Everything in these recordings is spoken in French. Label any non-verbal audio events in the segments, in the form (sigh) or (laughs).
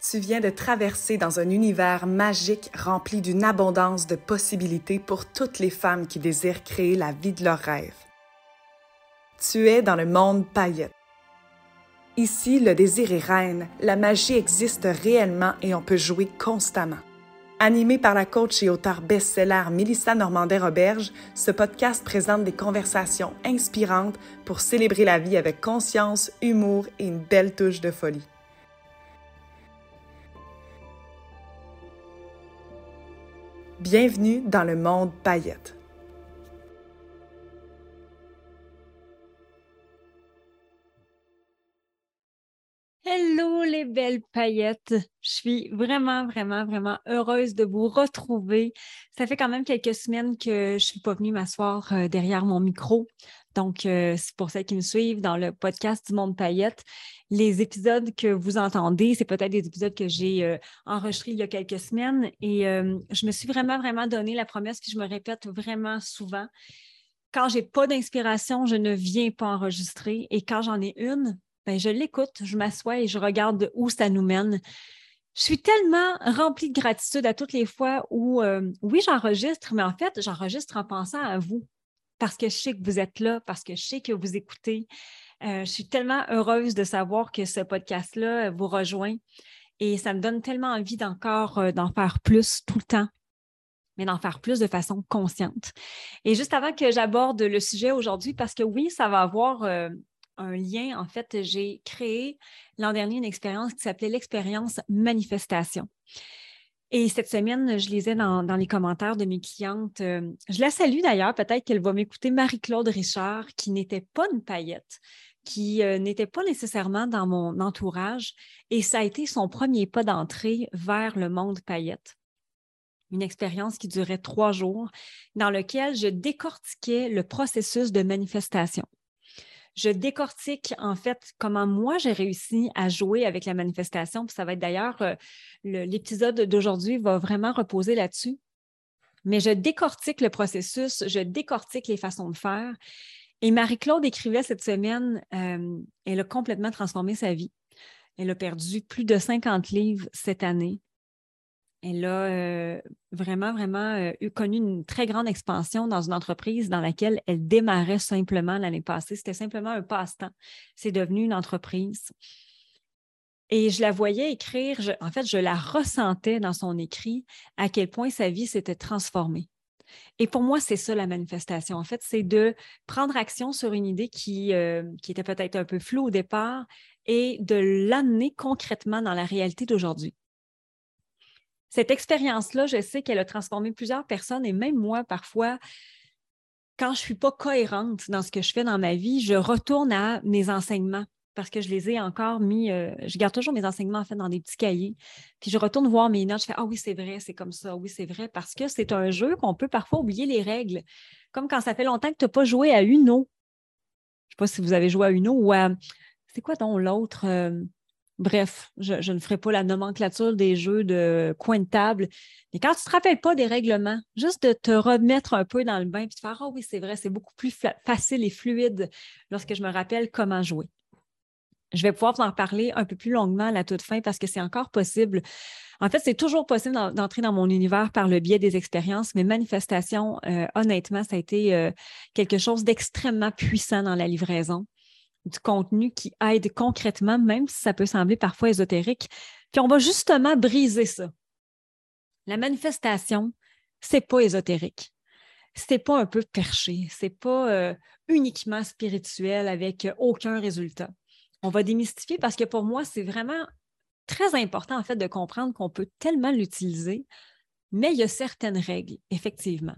Tu viens de traverser dans un univers magique rempli d'une abondance de possibilités pour toutes les femmes qui désirent créer la vie de leurs rêves. Tu es dans le monde paillette. Ici, le désir est reine, la magie existe réellement et on peut jouer constamment. Animé par la coach et auteure best-seller Mélissa Normandin-Roberge, ce podcast présente des conversations inspirantes pour célébrer la vie avec conscience, humour et une belle touche de folie. Bienvenue dans le monde paillette. Hello les belles paillettes. Je suis vraiment, vraiment, vraiment heureuse de vous retrouver. Ça fait quand même quelques semaines que je ne suis pas venue m'asseoir euh, derrière mon micro. Donc, euh, c'est pour celles qui me suivent dans le podcast du Monde Paillette. Les épisodes que vous entendez, c'est peut-être des épisodes que j'ai euh, enregistrés il y a quelques semaines. Et euh, je me suis vraiment, vraiment donné la promesse, puis je me répète vraiment souvent. Quand j'ai pas d'inspiration, je ne viens pas enregistrer. Et quand j'en ai une, ben, je l'écoute, je m'assois et je regarde où ça nous mène. Je suis tellement remplie de gratitude à toutes les fois où, euh, oui, j'enregistre, mais en fait, j'enregistre en pensant à vous. Parce que je sais que vous êtes là, parce que je sais que vous écoutez, euh, je suis tellement heureuse de savoir que ce podcast-là vous rejoint et ça me donne tellement envie d'encore euh, d'en faire plus tout le temps mais d'en faire plus de façon consciente. Et juste avant que j'aborde le sujet aujourd'hui, parce que oui, ça va avoir euh, un lien, en fait, j'ai créé l'an dernier une expérience qui s'appelait l'expérience manifestation. Et cette semaine, je lisais dans, dans les commentaires de mes clientes, je la salue d'ailleurs, peut-être qu'elle va m'écouter, Marie-Claude Richard, qui n'était pas une paillette, qui euh, n'était pas nécessairement dans mon entourage et ça a été son premier pas d'entrée vers le monde paillette. Une expérience qui durait trois jours dans lequel je décortiquais le processus de manifestation. Je décortique en fait comment moi j'ai réussi à jouer avec la manifestation. ça va être d'ailleurs, euh, l'épisode d'aujourd'hui va vraiment reposer là-dessus. Mais je décortique le processus, je décortique les façons de faire et Marie-Claude écrivait cette semaine, euh, elle a complètement transformé sa vie. Elle a perdu plus de 50 livres cette année. Elle a euh, vraiment, vraiment euh, eu, connu une très grande expansion dans une entreprise dans laquelle elle démarrait simplement l'année passée. C'était simplement un passe-temps. C'est devenu une entreprise. Et je la voyais écrire, en fait, je la ressentais dans son écrit à quel point sa vie s'était transformée. Et pour moi, c'est ça la manifestation. En fait, c'est de prendre action sur une idée qui, euh, qui était peut-être un peu floue au départ et de l'amener concrètement dans la réalité d'aujourd'hui. Cette expérience-là, je sais qu'elle a transformé plusieurs personnes et même moi, parfois, quand je ne suis pas cohérente dans ce que je fais dans ma vie, je retourne à mes enseignements parce que je les ai encore mis, euh, je garde toujours mes enseignements en fait dans des petits cahiers. Puis je retourne voir mes notes, je fais Ah oui, c'est vrai, c'est comme ça, oui, c'est vrai, parce que c'est un jeu qu'on peut parfois oublier les règles. Comme quand ça fait longtemps que tu n'as pas joué à Uno. Je ne sais pas si vous avez joué à Uno ou à. C'est quoi donc l'autre? Euh, bref, je, ne ferai pas la nomenclature des jeux de coin de table. Mais quand tu ne te rappelles pas des règlements, juste de te remettre un peu dans le bain et de faire Ah oui, c'est vrai, c'est beaucoup plus facile et fluide lorsque je me rappelle comment jouer. Je vais pouvoir vous en parler un peu plus longuement à la toute fin parce que c'est encore possible. En fait, c'est toujours possible d'entrer dans mon univers par le biais des expériences, mais manifestation, euh, honnêtement, ça a été euh, quelque chose d'extrêmement puissant dans la livraison, du contenu qui aide concrètement, même si ça peut sembler parfois ésotérique. Puis on va justement briser ça. La manifestation, c'est pas ésotérique. C'est pas un peu perché, c'est pas euh, uniquement spirituel avec aucun résultat on va démystifier parce que pour moi, c'est vraiment très important en de comprendre qu'on peut tellement l'utiliser, mais il y a certaines règles, effectivement.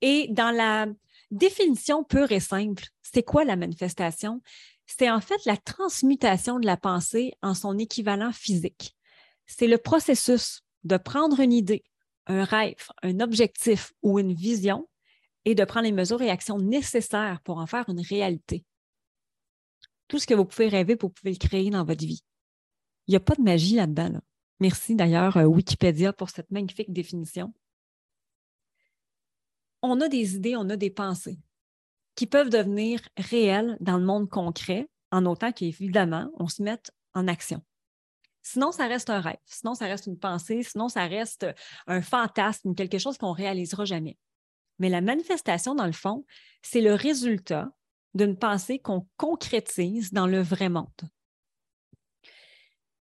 Et dans la définition pure et simple, c'est quoi la manifestation? C'est en fait la transmutation de la pensée en son équivalent physique. C'est le processus de prendre une idée, un rêve, un objectif ou une vision et de prendre les mesures et actions nécessaires pour en faire une réalité tout ce que vous pouvez rêver, vous pouvez le créer dans votre vie. Il n'y a pas de magie là-dedans. Merci d'ailleurs euh, Wikipédia pour cette magnifique définition. On a des idées, on a des pensées qui peuvent devenir réelles dans le monde concret, en autant qu'évidemment, on se mette en action. Sinon, ça reste un rêve, sinon, ça reste une pensée, sinon, ça reste un fantasme, quelque chose qu'on ne réalisera jamais. Mais la manifestation, dans le fond, c'est le résultat d'une pensée qu'on concrétise dans le vrai monde.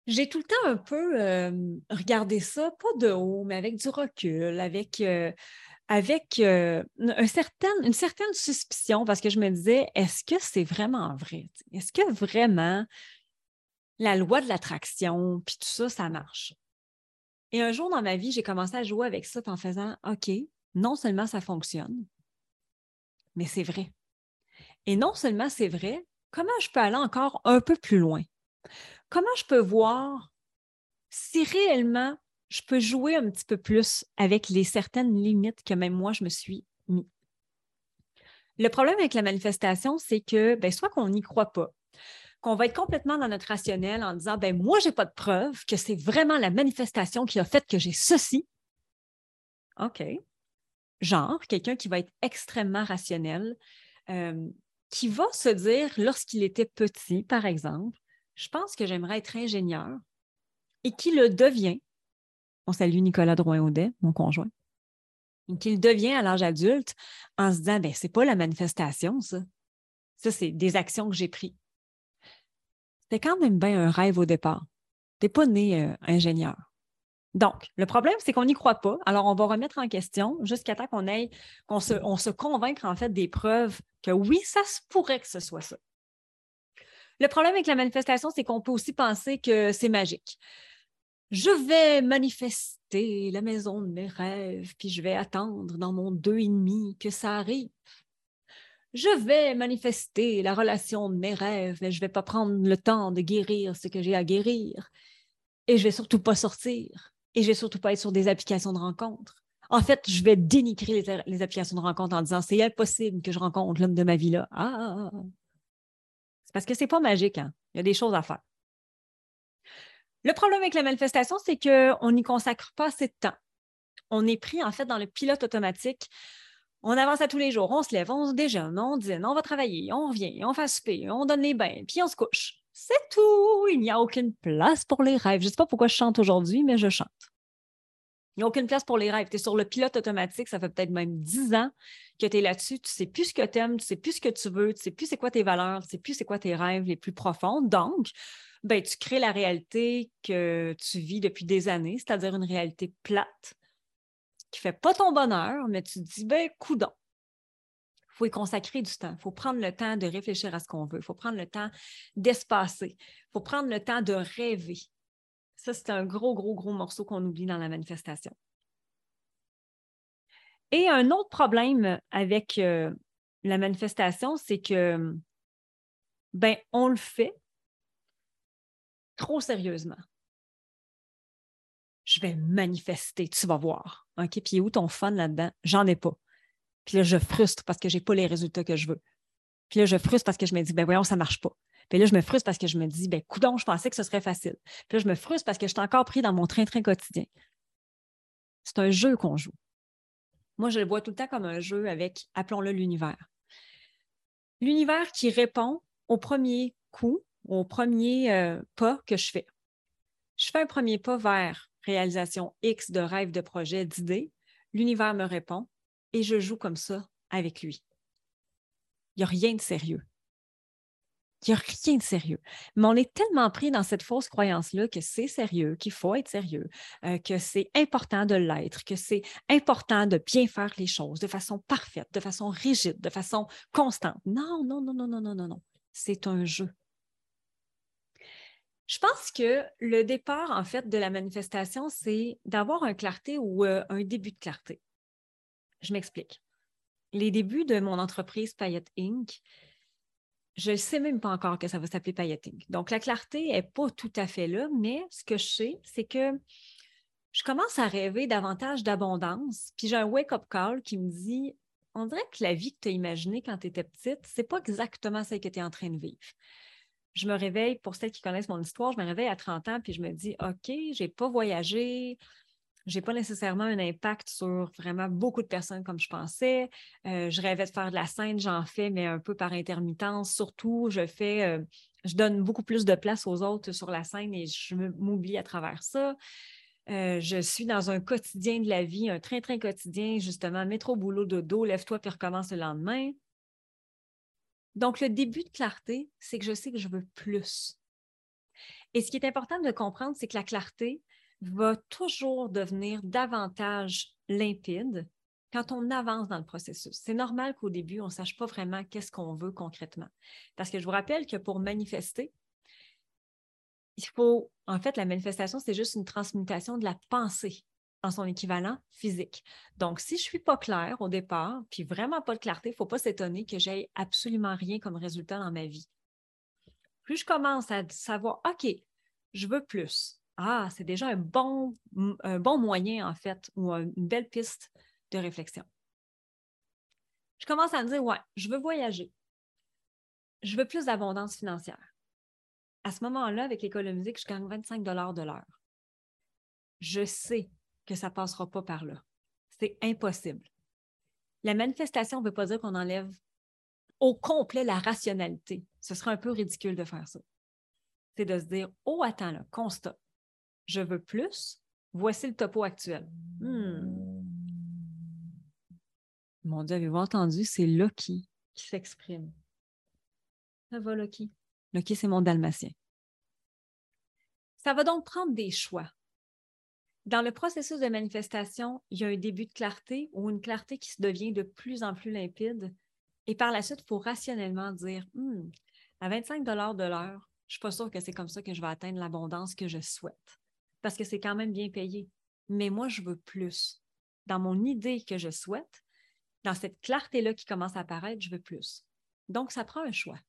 J'ai tout le temps un peu euh, regardé ça, pas de haut, mais avec du recul, avec, euh, avec euh, une certaine suspicion, parce que je me disais, est-ce que c'est vraiment vrai? Est-ce que vraiment la loi de l'attraction, puis tout ça, ça marche? Et un jour dans ma vie, j'ai commencé à jouer avec ça en faisant, OK, non seulement ça fonctionne, mais c'est vrai. Et non seulement c'est vrai, comment je peux aller encore un peu plus loin? Comment je peux voir si réellement je peux jouer un petit peu plus avec les certaines limites que même moi, je me suis mis? Le problème avec la manifestation, c'est que ben, soit qu'on n'y croit pas, qu'on va être complètement dans notre rationnel en disant ben moi, je n'ai pas de preuve que c'est vraiment la manifestation qui a fait que j'ai ceci. OK. Genre, quelqu'un qui va être extrêmement rationnel, euh, qui va se dire, lorsqu'il était petit, par exemple, je pense que j'aimerais être ingénieur, et qui le devient, on salue Nicolas Drouin-Audet, mon conjoint, qu'il devient à l'âge adulte en se disant, ben, c'est pas la manifestation, ça. Ça, c'est des actions que j'ai prises. C'était quand même bien un rêve au départ. Tu n'es pas né euh, ingénieur. Donc, le problème, c'est qu'on n'y croit pas. Alors, on va remettre en question jusqu'à temps qu'on aille, qu'on se, on se convaincre en fait des preuves que oui, ça se pourrait que ce soit ça. Le problème avec la manifestation, c'est qu'on peut aussi penser que c'est magique. Je vais manifester la maison de mes rêves, puis je vais attendre dans mon deux et demi que ça arrive. Je vais manifester la relation de mes rêves, mais je ne vais pas prendre le temps de guérir ce que j'ai à guérir. Et je ne vais surtout pas sortir et je vais surtout pas être sur des applications de rencontres. En fait, je vais dénigrer les, applications de rencontres en disant c'est impossible que je rencontre l'homme de ma vie là. Ah, ah, ah, ah. c'est parce que c'est pas magique. Hein? Il y a des choses à faire. Le problème avec la manifestation, c'est qu'on n'y consacre pas assez de temps. On est pris en fait dans le pilote automatique. On avance à tous les jours, on se lève, on se déjeune, on dîne, on va travailler, on revient, on fait souper, on donne les bains, puis on se couche. C'est tout. Il n'y a aucune place pour les rêves. Je ne sais pas pourquoi je chante aujourd'hui, mais je chante. Il n'y a aucune place pour les rêves. Tu es sur le pilote automatique, ça fait peut-être même dix ans que tu es là-dessus. Tu ne sais plus ce que tu aimes, tu ne sais plus ce que tu veux, tu ne sais plus c'est quoi tes valeurs, tu ne sais plus c'est quoi tes rêves les plus profonds. Donc, ben, tu crées la réalité que tu vis depuis des années, c'est-à-dire une réalité plate qui ne fait pas ton bonheur, mais tu te dis, ben, coudon, faut y consacrer du temps. Il faut prendre le temps de réfléchir à ce qu'on veut. Il faut prendre le temps d'espacer. Il faut prendre le temps de rêver. Ça, c'est un gros, gros, gros morceau qu'on oublie dans la manifestation. Et un autre problème avec euh, la manifestation, c'est que, ben, on le fait trop sérieusement. Je vais manifester, tu vas voir. OK, puis où ton fun là-dedans? J'en ai pas. Puis là, je frustre parce que je n'ai pas les résultats que je veux. Puis là, je frustre parce que je me dis, ben voyons, ça ne marche pas. Puis là, je me frustre parce que je me dis, ben coudon, je pensais que ce serait facile. Puis là, je me frustre parce que je suis encore pris dans mon train-train quotidien. C'est un jeu qu'on joue. Moi, je le vois tout le temps comme un jeu avec, appelons-le l'univers. L'univers qui répond au premier coup, au premier euh, pas que je fais. Je fais un premier pas vers réalisation X de rêve, de projet, d'idée. L'univers me répond et je joue comme ça avec lui. Il n'y a rien de sérieux. Il n'y a rien de sérieux. Mais on est tellement pris dans cette fausse croyance-là que c'est sérieux, qu'il faut être sérieux, euh, que c'est important de l'être, que c'est important de bien faire les choses de façon parfaite, de façon rigide, de façon constante. Non, non, non, non, non, non, non, non. C'est un jeu. Je pense que le départ, en fait, de la manifestation, c'est d'avoir une clarté ou euh, un début de clarté. Je m'explique. Les débuts de mon entreprise Payette Inc., je ne sais même pas encore que ça va s'appeler Payette Inc. Donc, la clarté n'est pas tout à fait là, mais ce que je sais, c'est que je commence à rêver davantage d'abondance. Puis j'ai un wake-up call qui me dit on dirait que la vie que tu as imaginée quand tu étais petite, ce n'est pas exactement celle que tu es en train de vivre. Je me réveille, pour celles qui connaissent mon histoire, je me réveille à 30 ans, puis je me dis OK, je n'ai pas voyagé, j'ai pas nécessairement un impact sur vraiment beaucoup de personnes comme je pensais. Euh, je rêvais de faire de la scène, j'en fais, mais un peu par intermittence. Surtout, je fais euh, je donne beaucoup plus de place aux autres sur la scène et je m'oublie à travers ça. Euh, je suis dans un quotidien de la vie, un train-train quotidien, justement, métro, boulot, dodo, lève-toi puis recommence le lendemain. Donc, le début de clarté, c'est que je sais que je veux plus. Et ce qui est important de comprendre, c'est que la clarté va toujours devenir davantage limpide quand on avance dans le processus. C'est normal qu'au début, on ne sache pas vraiment qu'est-ce qu'on veut concrètement. Parce que je vous rappelle que pour manifester, il faut, en fait, la manifestation, c'est juste une transmutation de la pensée en son équivalent physique. Donc, si je ne suis pas claire au départ, puis vraiment pas de clarté, il ne faut pas s'étonner que j'ai absolument rien comme résultat dans ma vie. Plus je commence à savoir, OK, je veux plus. Ah, c'est déjà un bon, moyen, en fait, ou une belle piste de réflexion. Je commence à me dire, ouais, je veux voyager. Je veux plus d'abondance financière à ce moment-là, avec l'école de musique, je gagne 25 de l'heure. Je sais que ça ne passera pas par là. C'est impossible. La manifestation ne veut pas dire qu'on enlève au complet la rationalité. Ce serait un peu ridicule de faire ça. C'est de se dire, oh, attends, là, constat. Je veux plus. Voici le topo actuel. Hmm. Mon Dieu, avez-vous entendu? C'est Loki qui s'exprime. Ça va, Loki? OK, c'est mon dalmatien. Ça va donc prendre des choix. Dans le processus de manifestation, il y a un début de clarté ou une clarté qui se devient de plus en plus limpide. Et par la suite, il faut rationnellement dire hmm, à 25 de l'heure, je ne suis pas sûre que c'est comme ça que je vais atteindre l'abondance que je souhaite. Parce que c'est quand même bien payé. Mais moi, je veux plus. Dans mon idée que je souhaite, dans cette clarté-là qui commence à apparaître, je veux plus. Donc, ça prend un choix.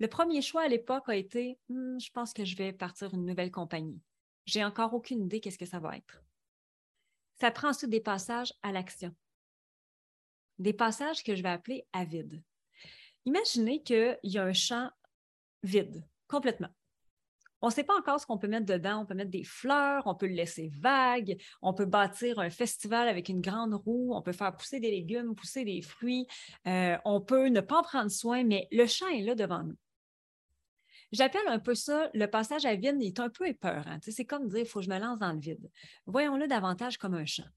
Le premier choix à l'époque a été hmm, je pense que je vais partir une nouvelle compagnie. J'ai encore aucune idée qu'est-ce que ça va être. Ça prend ensuite des passages à l'action. Des passages que je vais appeler à vide. Imaginez qu'il y a un champ vide, complètement. On ne sait pas encore ce qu'on peut mettre dedans. On peut mettre des fleurs, on peut le laisser vague, on peut bâtir un festival avec une grande roue, on peut faire pousser des légumes, pousser des fruits, euh, on peut ne pas en prendre soin, mais le champ est là devant nous. J'appelle un peu ça le passage à vide, il est un peu épeurant. c'est comme dire il faut que je me lance dans le vide. Voyons-le davantage comme un champ.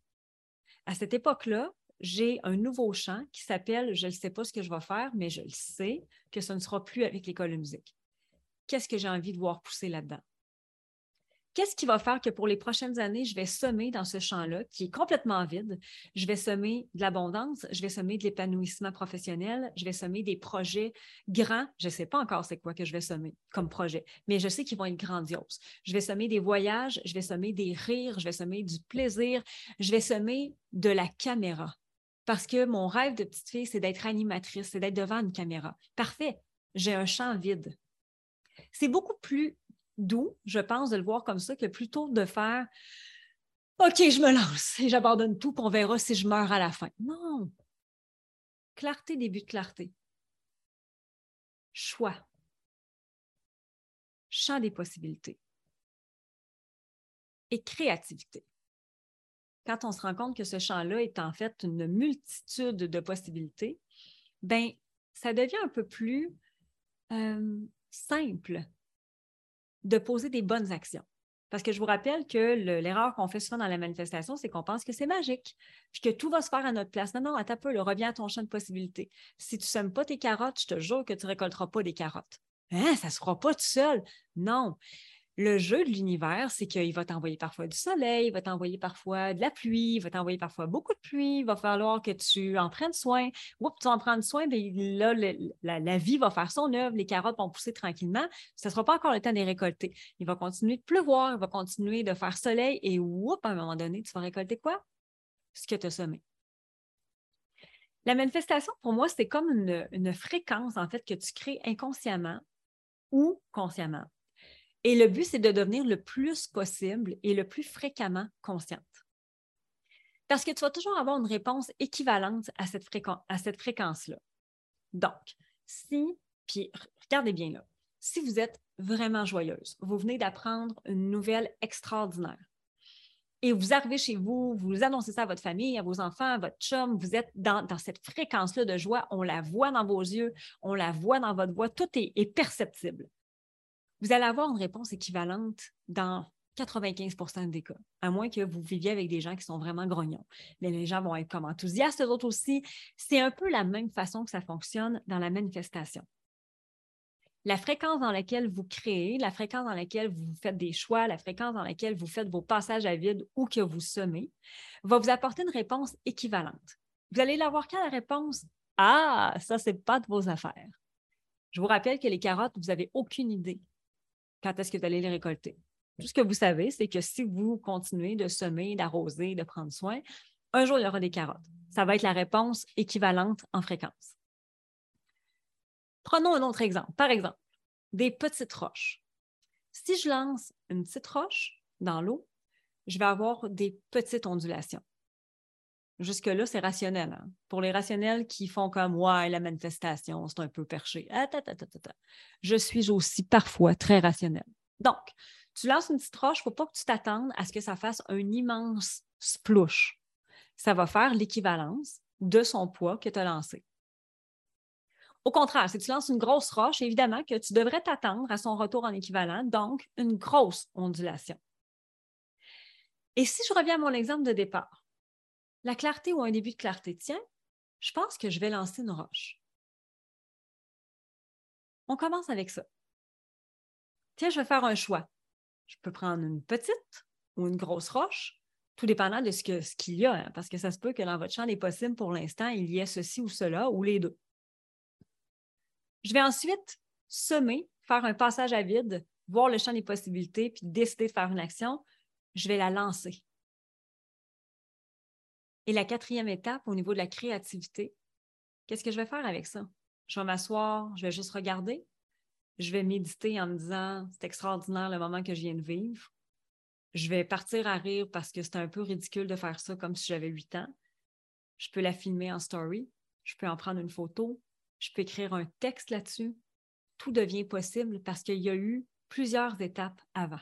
À cette époque-là, j'ai un nouveau champ qui s'appelle Je ne sais pas ce que je vais faire, mais je le sais que ce ne sera plus avec l'école de musique. Qu'est-ce que j'ai envie de voir pousser là-dedans? Qu'est-ce qui va faire que pour les prochaines années, je vais semer dans ce champ-là qui est complètement vide? Je vais semer de l'abondance, je vais semer de l'épanouissement professionnel, je vais semer des projets grands. Je ne sais pas encore c'est quoi que je vais semer comme projet, mais je sais qu'ils vont être grandioses. Je vais semer des voyages, je vais semer des rires, je vais semer du plaisir, je vais semer de la caméra. Parce que mon rêve de petite fille, c'est d'être animatrice, c'est d'être devant une caméra. Parfait, j'ai un champ vide. C'est beaucoup plus doux, je pense, de le voir comme ça que plutôt de faire OK, je me lance et j'abandonne tout, puis on verra si je meurs à la fin. Non. Clarté, début de clarté. Choix. Champ des possibilités. Et créativité. Quand on se rend compte que ce champ-là est en fait une multitude de possibilités, ben ça devient un peu plus euh, simple de poser des bonnes actions. Parce que je vous rappelle que l'erreur qu'on fait souvent dans la manifestation, c'est qu'on pense que c'est magique, puis que tout va se faire à notre place. Non, non, attends un peu, reviens à ton champ de possibilités. Si tu ne sèmes pas tes carottes, je te jure que tu ne récolteras pas des carottes. Hein, ça ne se fera pas tout seul. Non. Le jeu de l'univers, c'est qu'il va t'envoyer parfois du soleil, il va t'envoyer parfois de la pluie, il va t'envoyer parfois beaucoup de pluie, il va falloir que tu en prennes soin. Oups, tu en prends soin, bien là, la, vie va faire son œuvre, les carottes vont pousser tranquillement. Ce ne sera pas encore le temps de les récolter. Il va continuer de pleuvoir, il va continuer de faire soleil et oups, à un moment donné, tu vas récolter quoi? Ce que tu as semé. La manifestation, pour moi, c'est comme une, une fréquence, en fait, que tu crées inconsciemment ou consciemment et le but, c'est de devenir le plus possible et le plus fréquemment consciente. Parce que tu vas toujours avoir une réponse équivalente à cette, à cette fréquence-là. Donc, si, puis regardez bien là, si vous êtes vraiment joyeuse, vous venez d'apprendre une nouvelle extraordinaire, et vous arrivez chez vous, vous annoncez ça à votre famille, à vos enfants, à votre chum, vous êtes dans, cette fréquence-là de joie, on la voit dans vos yeux, on la voit dans votre voix, tout est perceptible vous allez avoir une réponse équivalente dans 95% des cas, à moins que vous viviez avec des gens qui sont vraiment grognons. Mais les gens vont être comme enthousiastes, eux autres aussi. C'est un peu la même façon que ça fonctionne dans la manifestation. La fréquence dans laquelle vous créez, la fréquence dans laquelle vous faites des choix, la fréquence dans laquelle vous faites vos passages à vide ou que vous semez, va vous apporter une réponse équivalente. Vous allez l'avoir qu'à la réponse Ah, ça, c'est pas de vos affaires. Je vous rappelle que les carottes, vous n'avez aucune idée quand est-ce que vous allez les récolter? Tout ce que vous savez, c'est que si vous continuez de semer, d'arroser, de prendre soin, un jour, il y aura des carottes. Ça va être la réponse équivalente en fréquence. Prenons un autre exemple. Par exemple, des petites roches. Si je lance une petite roche dans l'eau, je vais avoir des petites ondulations. Jusque-là, c'est rationnel. Hein. Pour les rationnels qui font comme Ouais, la manifestation, c'est un peu perché. Ah, je suis aussi parfois très rationnel. Donc, tu lances une petite roche, il ne faut pas que tu t'attendes à ce que ça fasse un immense splouche. Ça va faire l'équivalence de son poids que tu as lancé. Au contraire, si tu lances une grosse roche, évidemment que tu devrais t'attendre à son retour en équivalent, donc une grosse ondulation. Et si je reviens à mon exemple de départ, la clarté ou un début de clarté, tiens, je pense que je vais lancer une roche. On commence avec ça. Tiens, je vais faire un choix. Je peux prendre une petite ou une grosse roche, tout dépendant de ce qu'il y a, hein, parce que ça se peut que dans votre champ des possibles, pour l'instant, il y ait ceci ou cela, ou les deux. Je vais ensuite semer, faire un passage à vide, voir le champ des possibilités, puis décider de faire une action. Je vais la lancer. Et la quatrième étape, au niveau de la créativité, qu'est-ce que je vais faire avec ça? Je vais m'asseoir, je vais juste regarder, je vais méditer en me disant c'est extraordinaire le moment que je viens de vivre. Je vais partir à rire parce que c'est un peu ridicule de faire ça comme si j'avais huit ans. Je peux la filmer en story, je peux en prendre une photo, je peux écrire un texte là-dessus. Tout devient possible parce qu'il y a eu plusieurs étapes avant.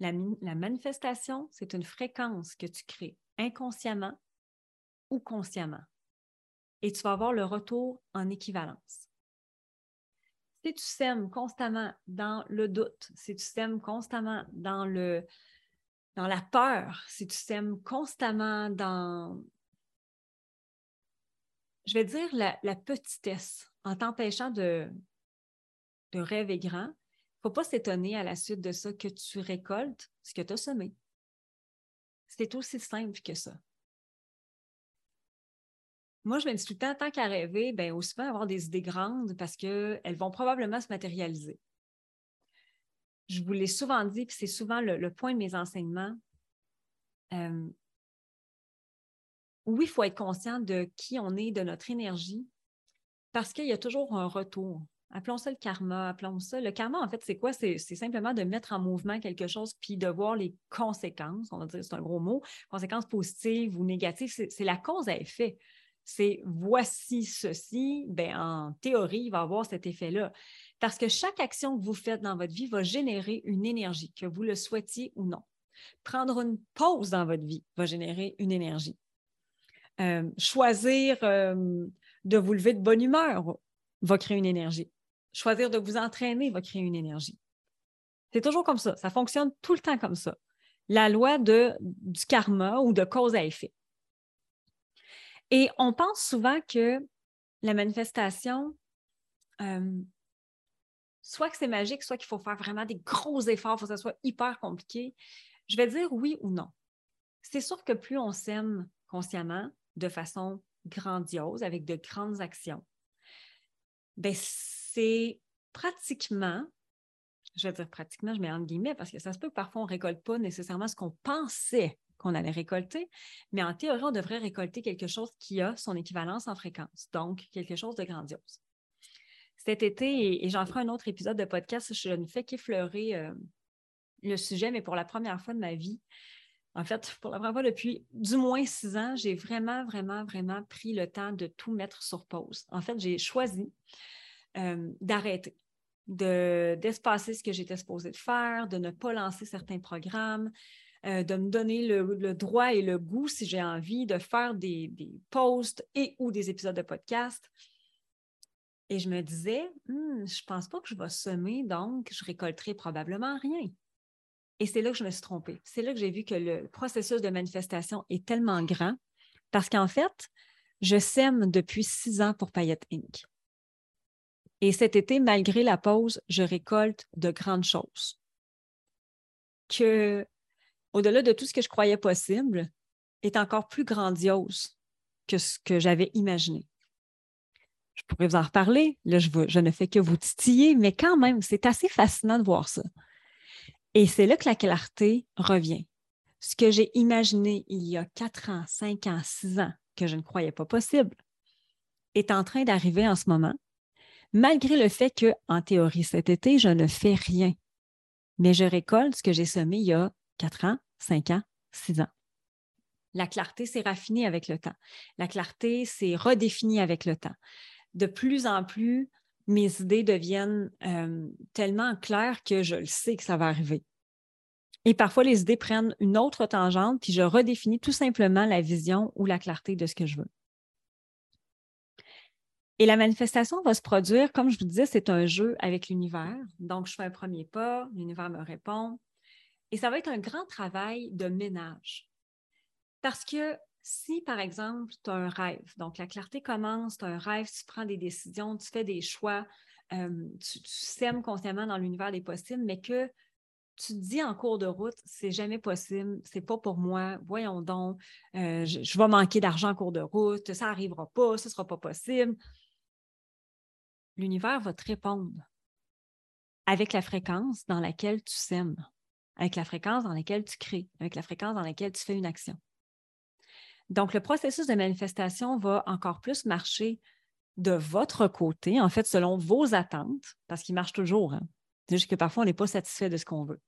La, manifestation, c'est une fréquence que tu crées inconsciemment ou consciemment. Et tu vas avoir le retour en équivalence. Si tu sèmes constamment dans le doute, si tu sèmes constamment dans, le, dans la peur, si tu sèmes constamment dans, je vais dire, la, petitesse, en t'empêchant de, de rêver grand, faut pas s'étonner à la suite de ça que tu récoltes ce que tu as semé. C'est aussi simple que ça. Moi, je me dis tout le temps, tant qu'à rêver, ben, aussi bien avoir des idées grandes parce qu'elles vont probablement se matérialiser. Je vous l'ai souvent dit, puis c'est souvent le, point de mes enseignements. Euh, oui, il faut être conscient de qui on est, de notre énergie, parce qu'il y a toujours un retour. Appelons ça le karma, appelons ça. Le karma, en fait, c'est quoi? C'est simplement de mettre en mouvement quelque chose puis de voir les conséquences. On va dire, c'est un gros mot, conséquences positives ou négatives. C'est la cause à effet. C'est voici ceci, ben, en théorie, il va avoir cet effet-là. Parce que chaque action que vous faites dans votre vie va générer une énergie, que vous le souhaitiez ou non. Prendre une pause dans votre vie va générer une énergie. Euh, choisir euh, de vous lever de bonne humeur va créer une énergie. Choisir de vous entraîner va créer une énergie. C'est toujours comme ça. Ça fonctionne tout le temps comme ça. La loi de, du karma ou de cause à effet. Et on pense souvent que la manifestation, euh, soit que c'est magique, soit qu'il faut faire vraiment des gros efforts, il faut que ça soit hyper compliqué. Je vais dire oui ou non. C'est sûr que plus on s'aime consciemment, de façon grandiose, avec de grandes actions, ben c'est pratiquement, je vais dire pratiquement, je mets entre guillemets, parce que ça se peut que parfois on ne récolte pas nécessairement ce qu'on pensait qu'on allait récolter, mais en théorie, on devrait récolter quelque chose qui a son équivalence en fréquence, donc quelque chose de grandiose. Cet été, et, j'en ferai un autre épisode de podcast, je ne fais qu'effleurer euh, le sujet, mais pour la première fois de ma vie, en fait, pour la première fois depuis du moins six ans, j'ai vraiment, vraiment, vraiment pris le temps de tout mettre sur pause. En fait, j'ai choisi euh, d'arrêter, d'espacer ce que j'étais supposée de faire, de ne pas lancer certains programmes, euh, de me donner le, droit et le goût, si j'ai envie, de faire des, des, posts et ou des épisodes de podcast. Et je me disais, «Hmm, je ne pense pas que je vais semer, donc je récolterai probablement rien. Et c'est là que je me suis trompée. C'est là que j'ai vu que le processus de manifestation est tellement grand parce qu'en fait, je sème depuis six ans pour Payette Inc. Et cet été, malgré la pause, je récolte de grandes choses. Que, au-delà de tout ce que je croyais possible, est encore plus grandiose que ce que j'avais imaginé. Je pourrais vous en reparler. Là, je, je ne fais que vous titiller, mais quand même, c'est assez fascinant de voir ça. Et c'est là que la clarté revient. Ce que j'ai imaginé il y a quatre ans, cinq ans, six ans, que je ne croyais pas possible, est en train d'arriver en ce moment, malgré le fait que, en théorie, cet été, je ne fais rien. Mais je récolte ce que j'ai semé il y a quatre ans, cinq ans, six ans. La clarté s'est raffinée avec le temps. La clarté s'est redéfinie avec le temps. De plus en plus, mes idées deviennent euh, tellement claires que je le sais que ça va arriver. Et parfois, les idées prennent une autre tangente, puis je redéfinis tout simplement la vision ou la clarté de ce que je veux. Et la manifestation va se produire, comme je vous disais, c'est un jeu avec l'univers. Donc, je fais un premier pas, l'univers me répond. Et ça va être un grand travail de ménage. Parce que si, par exemple, tu as un rêve, donc la clarté commence, tu as un rêve, tu prends des décisions, tu fais des choix, euh, tu, sèmes consciemment dans l'univers des possibles, mais que tu te dis en cours de route, c'est jamais possible, c'est pas pour moi, voyons donc, euh, je, vais manquer d'argent en cours de route, ça n'arrivera pas, ce ne sera pas possible. L'univers va te répondre avec la fréquence dans laquelle tu sèmes, avec la fréquence dans laquelle tu crées, avec la fréquence dans laquelle tu fais une action. Donc, le processus de manifestation va encore plus marcher de votre côté, en fait, selon vos attentes, parce qu'il marche toujours. Hein. C'est juste que parfois, on n'est pas satisfait de ce qu'on veut.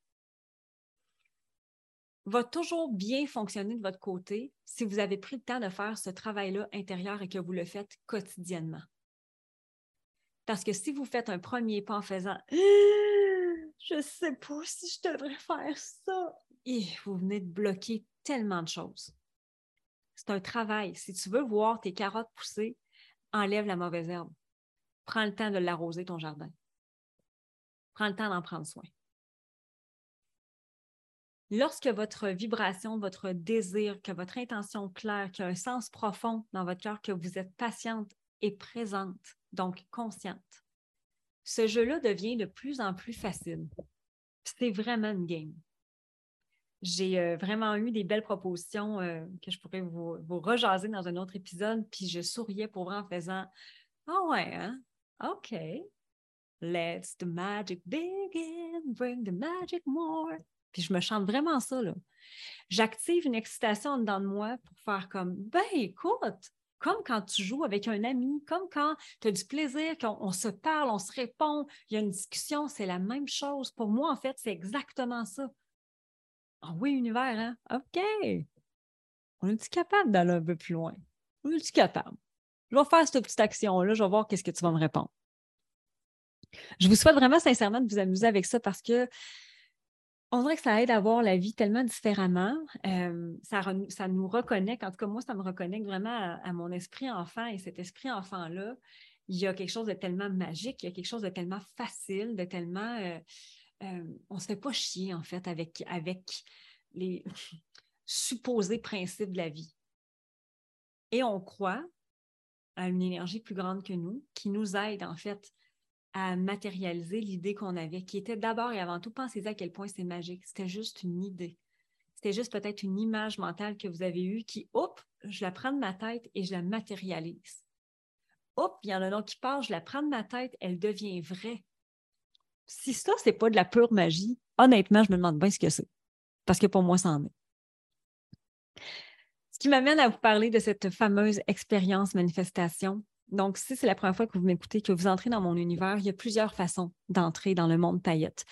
Va toujours bien fonctionner de votre côté si vous avez pris le temps de faire ce travail-là intérieur et que vous le faites quotidiennement. Parce que si vous faites un premier pas en faisant (gasps) Je sais pas si je devrais faire ça, vous venez de bloquer tellement de choses. C'est un travail. Si tu veux voir tes carottes pousser, enlève la mauvaise herbe. Prends le temps de l'arroser, ton jardin. Prends le temps d'en prendre soin. Lorsque votre vibration, votre désir, que votre intention claire, qu'il y a un sens profond dans votre cœur, que vous êtes patiente et présente, donc consciente, ce jeu-là devient de plus en plus facile. C'est vraiment une game j'ai euh, vraiment eu des belles propositions euh, que je pourrais vous, rejaser dans un autre épisode. Puis je souriais pour vrai en faisant Ah ouais, hein? OK. Let's the magic begin, bring the magic more. Puis je me chante vraiment ça. J'active une excitation dedans de moi pour faire comme Ben écoute, comme quand tu joues avec un ami, comme quand tu as du plaisir, qu'on se parle, on se répond, il y a une discussion, c'est la même chose. Pour moi, en fait, c'est exactement ça. Ah oui, univers, hein? OK. On est-tu capable d'aller un peu plus loin? On est-tu capable? Je vais faire cette petite action-là, je vais voir qu'est-ce que tu vas me répondre. Je vous souhaite vraiment sincèrement de vous amuser avec ça parce que on dirait que ça aide à voir la vie tellement différemment. Euh, ça, ça, nous reconnecte, en tout cas, moi, ça me reconnecte vraiment à, mon esprit enfant et cet esprit enfant-là. Il y a quelque chose de tellement magique, il y a quelque chose de tellement facile, de tellement. Euh, euh, on ne se fait pas chier, en fait, avec, avec les (laughs) supposés principes de la vie. Et on croit à une énergie plus grande que nous qui nous aide, en fait, à matérialiser l'idée qu'on avait, qui était d'abord et avant tout, pensez à quel point c'est magique. C'était juste une idée. C'était juste peut-être une image mentale que vous avez eue qui, hop, je la prends de ma tête et je la matérialise. Hop, il y en a donc qui parlent, je la prends de ma tête, elle devient vraie si ça, c'est pas de la pure magie, honnêtement, je me demande bien ce que c'est. Parce que pour moi, ça en est. Ce qui m'amène à vous parler de cette fameuse expérience manifestation. Donc, si c'est la première fois que vous m'écoutez, que vous entrez dans mon univers, il y a plusieurs façons d'entrer dans le monde paillette.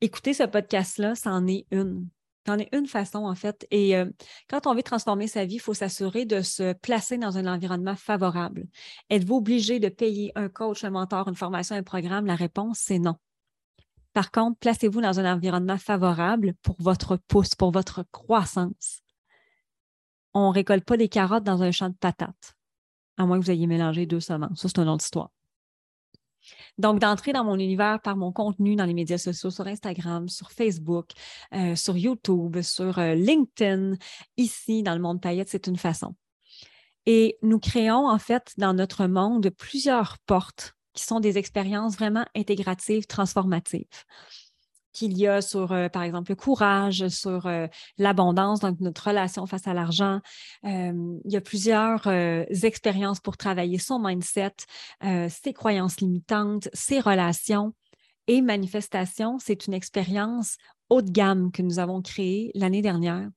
Écoutez ce podcast-là, c'en est une. C'en est une façon, en fait. Et euh, quand on veut transformer sa vie, il faut s'assurer de se placer dans un environnement favorable. Êtes-vous obligé de payer un coach, un mentor, une formation, un programme? La réponse, c'est non. Par contre, placez-vous dans un environnement favorable pour votre pouce, pour votre croissance. On ne récolte pas des carottes dans un champ de patates, à moins que vous ayez mélangé deux semences. Ça, c'est une autre histoire. Donc, d'entrer dans mon univers par mon contenu dans les médias sociaux, sur Instagram, sur Facebook, euh, sur YouTube, sur euh, LinkedIn, ici, dans le monde paillette, c'est une façon. Et nous créons, en fait, dans notre monde, plusieurs portes qui sont des expériences vraiment intégratives, transformatives qu'il y a sur, euh, par exemple, le courage, sur euh, l'abondance, donc notre relation face à l'argent. il y a plusieurs euh, expériences pour travailler son mindset, ses croyances limitantes, ses relations. Et manifestation, c'est une expérience haut de gamme que nous avons créée l'année dernière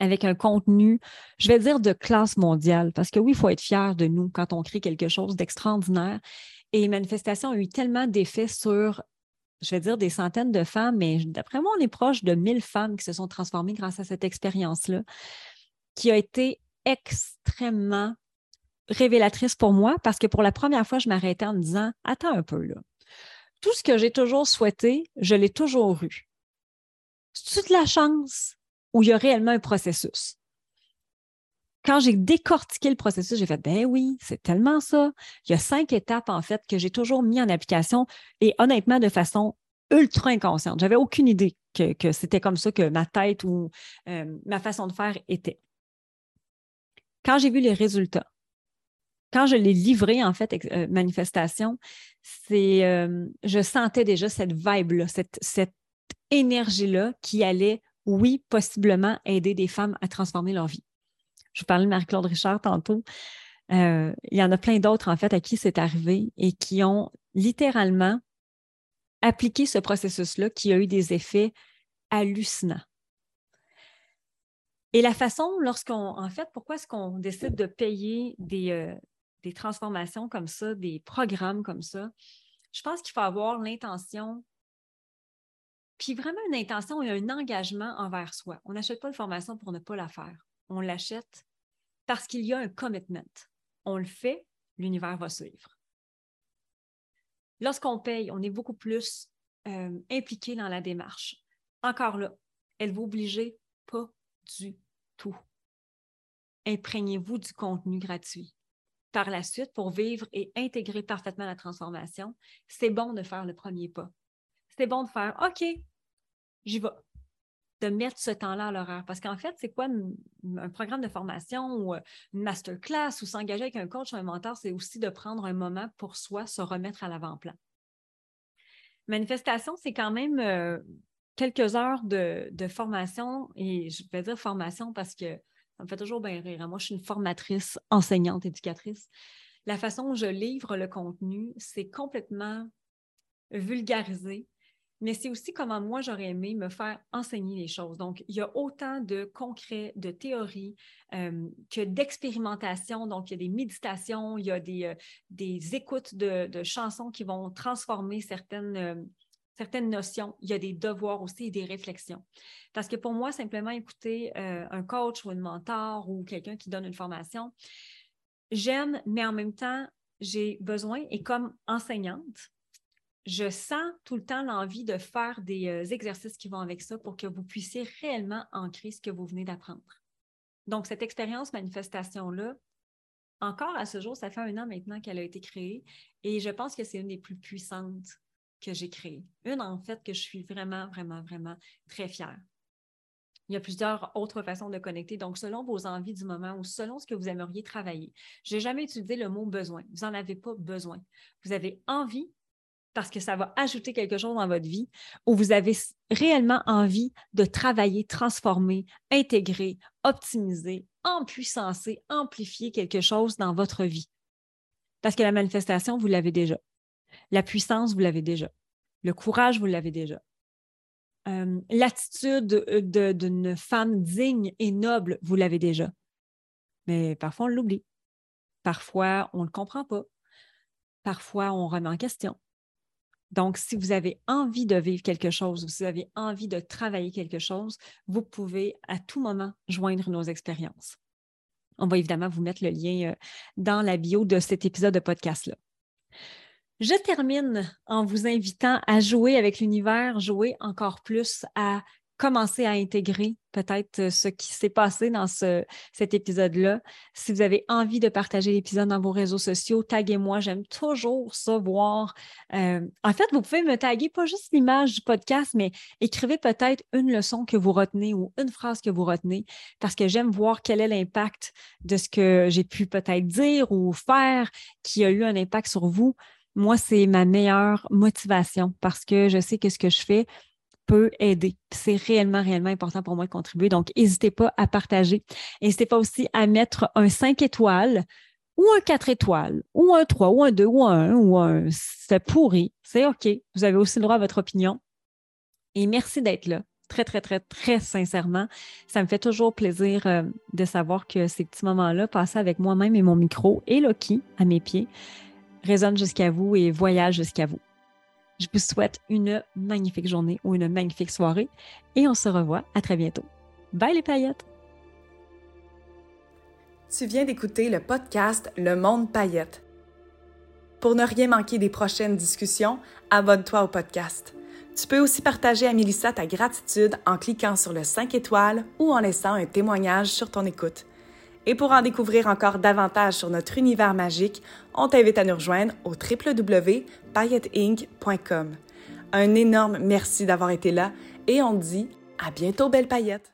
avec un contenu, je vais dire, de classe mondiale. Parce que oui, il faut être fier de nous quand on crée quelque chose d'extraordinaire. Et Manifestation a eu tellement d'effets sur je vais dire des centaines de femmes, mais d'après moi, on est proche de 1000 femmes qui se sont transformées grâce à cette expérience-là, qui a été extrêmement révélatrice pour moi parce que pour la première fois, je m'arrêtais en me disant Attends un peu là. Tout ce que j'ai toujours souhaité, je l'ai toujours eu. C'est toute la chance où il y a réellement un processus? Quand j'ai décortiqué le processus, j'ai fait ben oui, c'est tellement ça. Il y a cinq étapes en fait que j'ai toujours mis en application et honnêtement de façon ultra inconsciente. J'avais aucune idée que, c'était comme ça que ma tête ou euh, ma façon de faire était. Quand j'ai vu les résultats, quand je l'ai livré, en fait, euh, manifestation, c'est, euh, je sentais déjà cette vibe-là, cette, cette énergie-là qui allait, oui, possiblement aider des femmes à transformer leur vie. Je vous parlais de Marie-Claude Richard tantôt. Euh, il y en a plein d'autres, en fait, à qui c'est arrivé et qui ont littéralement appliqué ce processus-là qui a eu des effets hallucinants. Et la façon, lorsqu'on, en fait, pourquoi est-ce qu'on décide de payer des, euh, des transformations comme ça, des programmes comme ça? Je pense qu'il faut avoir l'intention, puis vraiment une intention et un engagement envers soi. On n'achète pas une formation pour ne pas la faire on l'achète parce qu'il y a un commitment. On le fait, l'univers va suivre. Lorsqu'on paye, on est beaucoup plus euh, impliqué dans la démarche. Encore là, elle vous obliger pas du tout. Imprégnez-vous du contenu gratuit. Par la suite, pour vivre et intégrer parfaitement la transformation, c'est bon de faire le premier pas. C'est bon de faire OK, j'y vais de mettre ce temps-là à l'horaire? Parce qu'en fait, c'est quoi un programme de formation ou euh, une masterclass ou s'engager avec un coach ou un mentor, c'est aussi de prendre un moment pour soi, se remettre à l'avant-plan. Manifestation, c'est quand même euh, quelques heures de, formation et je vais dire formation parce que ça me fait toujours bien rire. Hein. Moi, je suis une formatrice, enseignante, éducatrice. La façon dont je livre le contenu, c'est complètement vulgarisé mais c'est aussi comment moi j'aurais aimé me faire enseigner les choses. Donc, il y a autant de concret, de théorie euh, que d'expérimentation. Donc, il y a des méditations, il y a des, euh, des écoutes de, chansons qui vont transformer certaines, euh, certaines notions. Il y a des devoirs aussi et des réflexions. Parce que pour moi, simplement écouter un coach ou un mentor ou quelqu'un qui donne une formation, j'aime, mais en même temps, j'ai besoin, et comme enseignante, je sens tout le temps l'envie de faire des euh, exercices qui vont avec ça pour que vous puissiez réellement ancrer ce que vous venez d'apprendre. Donc, cette expérience manifestation-là, encore à ce jour, ça fait un an maintenant qu'elle a été créée et je pense que c'est une des plus puissantes que j'ai créées. Une, en fait, que je suis vraiment, vraiment, vraiment très fière. Il y a plusieurs autres façons de connecter. Donc, selon vos envies du moment ou selon ce que vous aimeriez travailler. Je n'ai jamais utilisé le mot besoin. Vous n'en avez pas besoin. Vous avez envie parce que ça va ajouter quelque chose dans votre vie où vous avez réellement envie de travailler, transformer, intégrer, optimiser, empuissancer, amplifier quelque chose dans votre vie. Parce que la manifestation, vous l'avez déjà. La puissance, vous l'avez déjà. Le courage, vous l'avez déjà. Euh, l'attitude d'une femme digne et noble, vous l'avez déjà. Mais parfois, on l'oublie. Parfois, on ne le comprend pas. Parfois, on remet en question. Donc, si vous avez envie de vivre quelque chose, si vous avez envie de travailler quelque chose, vous pouvez à tout moment joindre nos expériences. On va évidemment vous mettre le lien euh, dans la bio de cet épisode de podcast-là. Je termine en vous invitant à jouer avec l'univers, jouer encore plus à commencer à intégrer peut-être euh, ce qui s'est passé dans ce, cet épisode-là. Si vous avez envie de partager l'épisode dans vos réseaux sociaux, taguez-moi. J'aime toujours savoir. Euh, en fait, vous pouvez me taguer pas juste l'image du podcast, mais écrivez peut-être une leçon que vous retenez ou une phrase que vous retenez parce que j'aime voir quel est l'impact de ce que j'ai pu peut-être dire ou faire qui a eu un impact sur vous. Moi, c'est ma meilleure motivation parce que je sais que ce que je fais, peut aider. C'est réellement, réellement important pour moi de contribuer. Donc, n'hésitez pas à partager. N'hésitez pas aussi à mettre un 5 étoiles ou un 4 étoiles, ou un 3, ou un 2, ou un 1, ou un c'est pourri. C'est OK. Vous avez aussi le droit à votre opinion. Et merci d'être là. Très, très, très, très sincèrement. Ça me fait toujours plaisir euh, de savoir que ces petits moments-là, passés avec moi-même et mon micro et Loki à mes pieds, résonnent jusqu'à vous et voyagent jusqu'à vous. Je vous souhaite une magnifique journée ou une magnifique soirée et on se revoit à très bientôt. Bye les paillettes! Tu viens d'écouter le podcast Le Monde Paillette. Pour ne rien manquer des prochaines discussions, abonne-toi au podcast. Tu peux aussi partager à Mélissa ta gratitude en cliquant sur le 5 étoiles ou en laissant un témoignage sur ton écoute. Et pour en découvrir encore davantage sur notre univers magique, on t'invite à nous rejoindre au www.pailletteinc.com. Un énorme merci d'avoir été là et on te dit à bientôt, belle paillette!